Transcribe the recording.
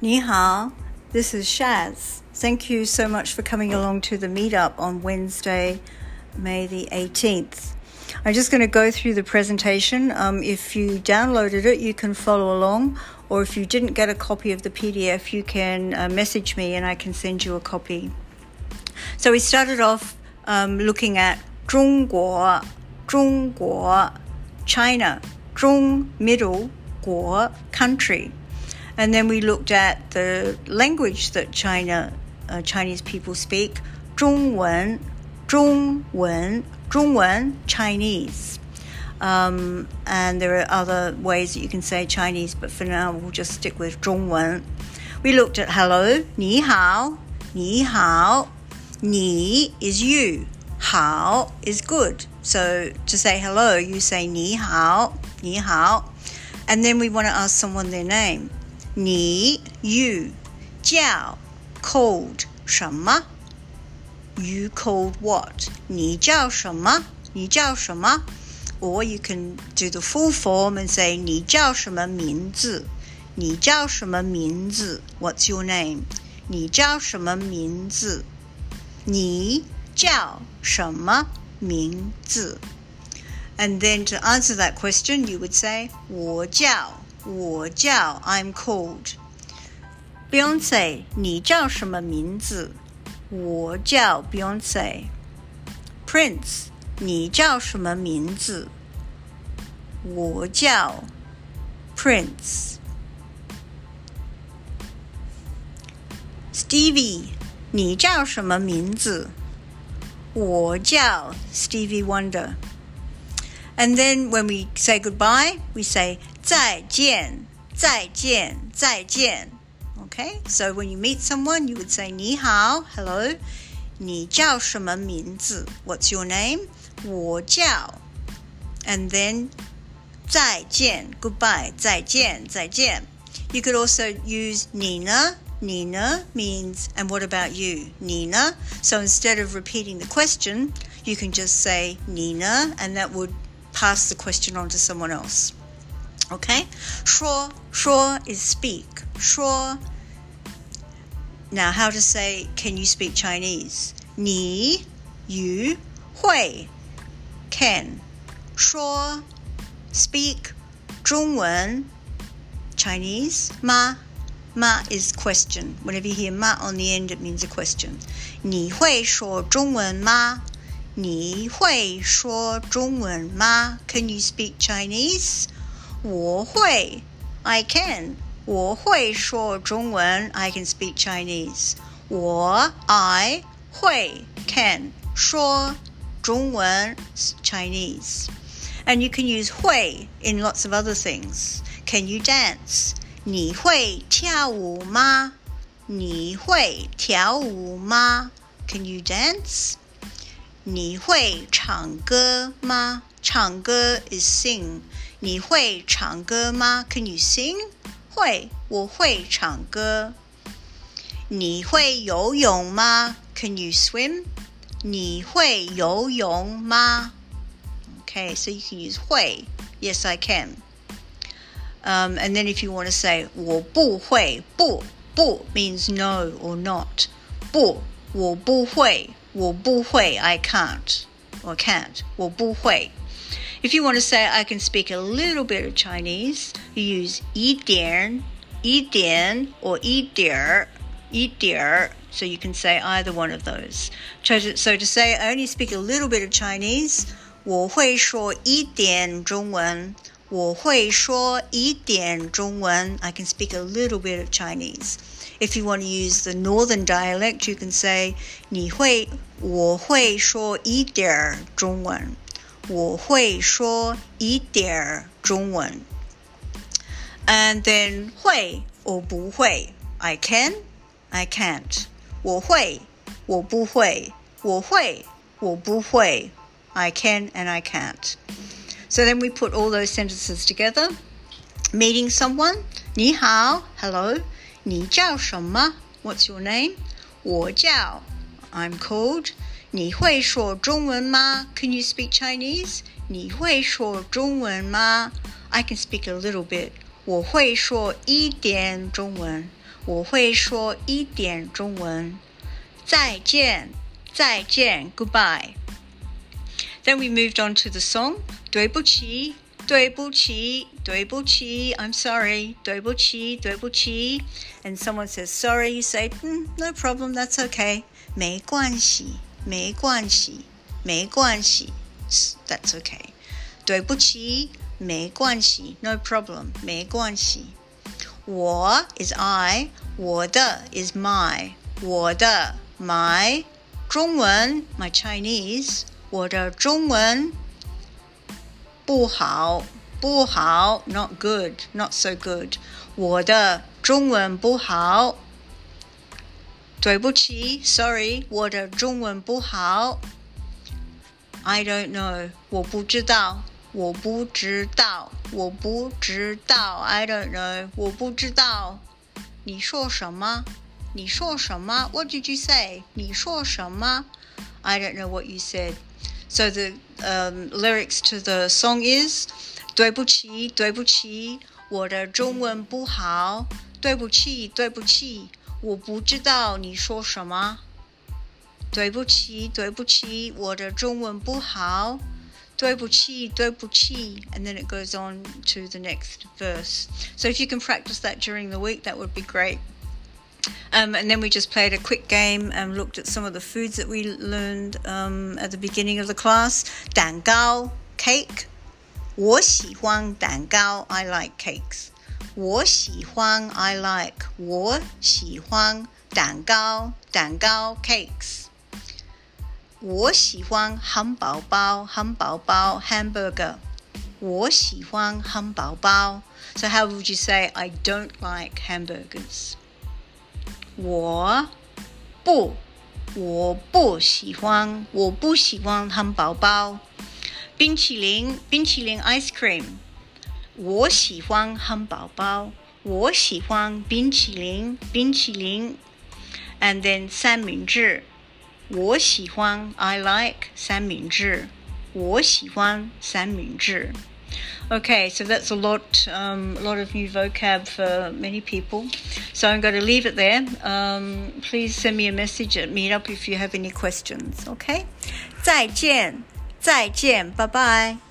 Ni hao, this is Shaz. Thank you so much for coming along to the meetup on Wednesday, May the 18th. I'm just going to go through the presentation. Um, if you downloaded it, you can follow along, or if you didn't get a copy of the PDF, you can uh, message me and I can send you a copy. So we started off um, looking at 中国,中国, China, 中 middle, 国 country. And then we looked at the language that China uh, Chinese people speak, 中文,中文,中文 Chinese. Um, and there are other ways that you can say Chinese, but for now we'll just stick with 中文. We looked at hello, 你好,你好. Ni is you, hao is good. So to say hello, you say 你好,你好. And then we want to ask someone their name. 你 you 叫 called 什么 you called what 你叫什么你叫什么 or you can do the full form and say 你叫什么名字你叫什么名字 what's your name 你叫什么名字你叫什么名字 and then to answer that question you would say 我叫 我叫 I'm called. Beyonce，你叫什么名字？我叫 Beyonce。Prince，你叫什么名字？我叫 Prince。Stevie，你叫什么名字？我叫 Stevie Wonder。And then when we say goodbye, we say 再见,再见,再见. Okay, so when you meet someone, you would say 你好, hello. 你叫什么名字? What's your name? 我叫. And then 再见, goodbye, 再见,再见. You could also use Nina. Nina means, and what about you? Nina. So instead of repeating the question, you can just say Nina, and that would pass the question on to someone else. Okay? 说,说 is speak. 说. Now, how to say, can you speak Chinese? 你, you, 会, can. 说, speak, 中文, Chinese, ma. Ma is question. Whenever you hear ma on the end, it means a question. 你会说中文吗?你会说中文吗? Can you speak Chinese? 我会 I can. 我会说中文 I can speak Chinese. 我 I 会 can 说中文 Chinese. And you can use 会 in lots of other things. Can you dance? 你会跳舞吗?你会跳舞吗? Can you dance? 你会唱歌吗？唱歌 is sing。 你会唱歌吗？Can you sing？会，我会唱歌。你会游泳吗？Can you swim？你会游泳吗？Okay, so you can use 会。Yes, I can. Um, and then if you want to say 我不会，不不 means no or not. 不，我不会。我不会, I can't or can't. 我不会. If you want to say I can speak a little bit of Chinese, you use 一点,一点 or 一点,一点 so you can say either one of those. So to say I only speak a little bit of Chinese, 我会说一点中文。我会说一点中文. I can speak a little bit of Chinese. If you want to use the northern dialect, you can say 你会我会说一点中文。 我会说一点中文。And then 会 or 不会 I can, I can't. 我会我不会我会我不会 I can and I can't. So then we put all those sentences together. Meeting someone, 你好, hello. 你叫什么? What's your name? 我叫 I'm called. 你会说中文吗? Can you speak Chinese? 你会说中文吗? I can speak a little bit. 我会说一点中文。 我会说一点中文。再见，再见，Goodbye. Then we moved on to the song. 对不起，对不起， 对不起，I'm sorry，对不起，对不起。And someone says sorry, you say, mm, no problem, that's okay. 没关系，没关系，没关系，that's okay. 对不起，没关系，no problem，没关系。我 is I，我的 is my，我的 my 中文 my Chinese，我的中文不好 不好，not good，not so good，我的中文不好。对不起，sorry，我的中文不好。I don't know，我不知道。我不知道，我不知道，I don't know，我不知道。你说什么？你说什么？What did you say？你说什么？I don't know what you said. So the um, lyrics to the song is 对不起，对不起，我的中文不好。对不起，对不起，我不知道你说什么。对不起，对不起，我的中文不好。对不起，对不起, and then it goes on to the next verse. So if you can practice that during the week, that would be great. Um, and then we just played a quick game and looked at some of the foods that we learned um, at the beginning of the class. 蛋糕 cake. 我喜欢蛋糕 I like cakes. 我喜欢 I like. 我喜欢蛋糕蛋糕 cakes. 我喜欢汉堡包，汉堡包 hamburger。我喜欢汉堡包。So how would you say I don't like hamburgers？ 我不，我不喜欢，我不喜欢汉堡包。冰淇淋，冰淇淋 ice cream。我喜欢汉堡包，我喜欢冰淇淋，冰淇淋。And then 三明治。我喜欢 I like 三明治。我喜欢三明治。Okay, so that's a lot, um, a lot of new vocab for many people. So I'm going to leave it there. Um, please send me a message at Meetup if you have any questions. Okay, 再见，再见，拜拜。